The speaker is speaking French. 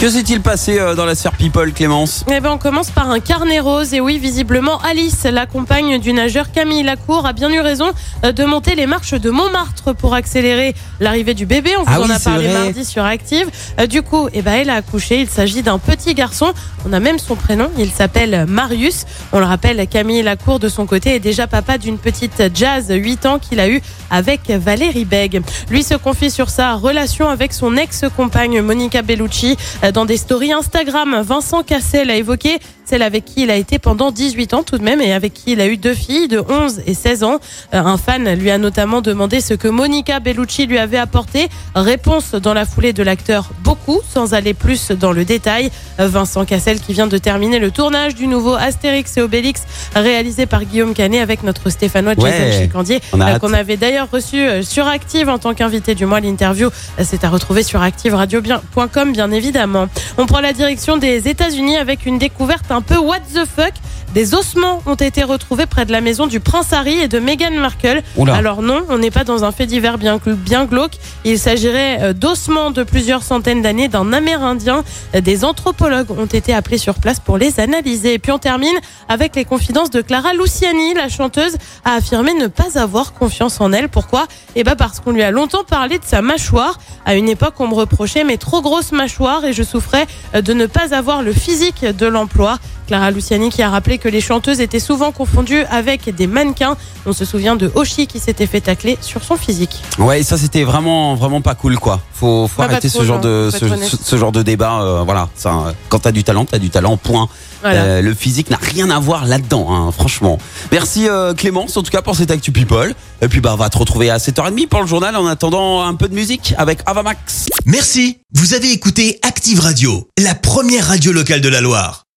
Que s'est-il passé euh, dans la sphère People, Clémence? Eh ben, on commence par un carnet rose. Et oui, visiblement, Alice, la compagne du nageur Camille Lacour, a bien eu raison euh, de monter les marches de Montmartre pour accélérer l'arrivée du bébé. On vous Ah en oui, a parlé vrai. mardi sur Active. Euh, du coup, eh ben, elle a accouché. Il s'agit d'un petit garçon. On a même son prénom. Il s'appelle Marius. On le rappelle, Camille Lacour, de son côté, est déjà papa d'une petite Jazz, 8 ans, qu'il a eu avec Valérie Beg. Lui se confie sur sa relation avec son ex-compagne Monica Bellucci dans des stories Instagram. Vincent Cassel a évoqué celle avec qui il a été pendant 18 ans tout de même et avec qui il a eu deux filles de 11 et 16 ans. Euh, Un fan lui a notamment demandé ce que Monica Bellucci lui avait apporté. Réponse dans la foulée de l'acteur beaucoup, sans aller plus dans le détail. Vincent Cassel qui vient de terminer le tournage du nouveau Astérix et Obélix réalisé par Guillaume Canet avec notre Stéphanois Jason Ouais, Chicandier euh, qu'on avait d'ailleurs reçu euh, sur Active en tant qu'invité du mois. L'interview, c'est à retrouver sur activeradio.com bien évidemment. On prend la direction des États-Unis avec une découverte un peu what the fuck. Des ossements ont été retrouvés près de la maison du prince Harry et de Meghan Markle. Oula. Alors non, on n'est pas dans un fait divers bien, bien glauque. Il s'agirait euh, d'ossements de plusieurs centaines d'années d'un Amérindien. Des anthropologues ont été appelés sur place pour les analyser. Et puis on termine avec les confidences de Clara Luciani. La chanteuse a affirmé ne pas avoir confiance en elle. Pourquoi? Eh ben parce qu'on lui a longtemps parlé de sa mâchoire. À une époque, on me reprochait mes trop grosses mâchoires et je souffrais euh, de ne pas avoir le physique de l'emploi. Clara Luciani qui a rappelé que les chanteuses étaient souvent confondues avec des mannequins. On se souvient de Oshi qui s'était fait tacler sur son physique. Ouais, ça c'était vraiment vraiment pas cool quoi. Faut faut pas arrêter trop, ce genre non, de ce, genre de débat euh, voilà, ça euh, quand t'as du talent, t'as du talent point. Voilà. Euh, le physique n'a rien à voir là-dedans hein, franchement. Merci euh, Clémence en tout cas pour cette actu people. Et puis bah on va te retrouver à 7h30 pour le journal en attendant un peu de musique avec Avamax. Merci, vous avez écouté Active Radio, la première radio locale de la Loire.